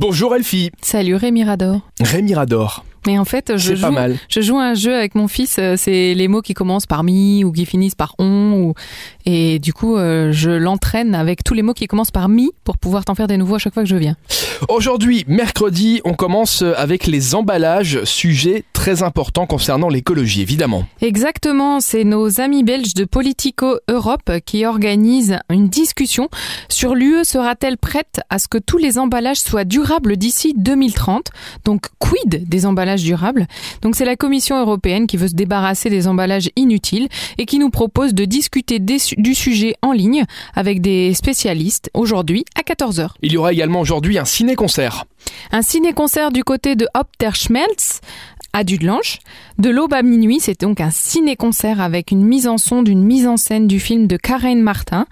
Bonjour Elfie. Salut Rémi Rador. Rémi Rador. Mais en fait, je joue, pas mal. je joue à un jeu avec mon fils, euh, c'est les mots qui commencent par mi ou qui finissent par on. Ou... Et du coup, euh, je l'entraîne avec tous les mots qui commencent par mi pour pouvoir t'en faire des nouveaux à chaque fois que je viens. Aujourd'hui, mercredi, on commence avec les emballages, sujet très important concernant l'écologie évidemment. Exactement, c'est nos amis belges de Politico Europe qui organisent une discussion sur l'UE sera-t-elle prête à ce que tous les emballages soient durables d'ici 2030 Donc quid des emballages Donc c'est la Commission européenne qui veut se débarrasser des emballages inutiles et qui nous propose de discuter du sujet en ligne avec des spécialistes aujourd'hui à 14h. Il y aura également aujourd'hui un ciné-concert. Un ciné-concert du côté de Op der Schmelz à Dudelange. De l'aube à minuit, c'est donc un ciné-concert avec une mise en son d'une mise en scène du film de Karen Martin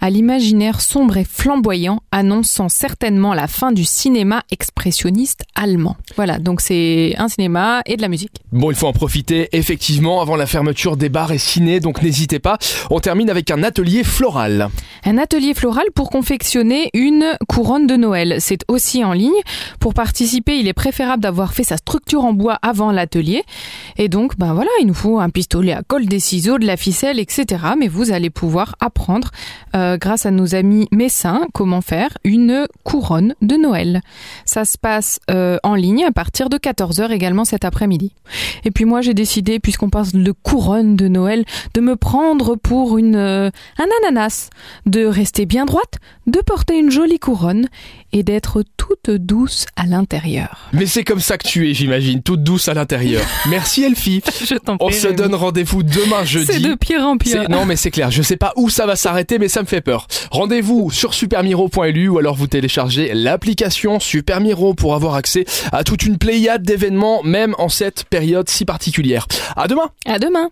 à l'imaginaire sombre et flamboyant, annonçant certainement la fin du cinéma expressionniste allemand. Voilà, donc c'est un cinéma et de la musique. Bon, il faut en profiter effectivement avant la fermeture des bars et ciné, donc n'hésitez pas. On termine avec un atelier floral. Un atelier floral pour confectionner une couronne de Noël. C'est aussi en ligne. Pour participer, il est préférable d'avoir fait sa structure en bois avant l'atelier. Et donc, ben voilà, il nous faut un pistolet à colle, des ciseaux, de la ficelle, etc. Mais vous allez pouvoir apprendre, euh, grâce à nos amis messins, comment faire une couronne de Noël. Ça se passe euh, en ligne à partir de 14h également cet après-midi. Et puis moi, j'ai décidé, puisqu'on parle de couronne de Noël, de me prendre pour une euh, un ananas, rester bien droite, de porter une jolie couronne et d'être toute douce à l'intérieur. Mais c'est comme ça que tu es, j'imagine, toute douce à l'intérieur. Merci Elfie. Je t'en On se donne rendez-vous demain jeudi. C'est de pire en pire. Non mais c'est clair, je sais pas où ça va s'arrêter mais ça me fait peur. Rendez-vous sur supermiro.lu ou alors vous téléchargez l'application Supermiro pour avoir accès à toute une pléiade d'événements même en cette période si particulière. À demain À demain.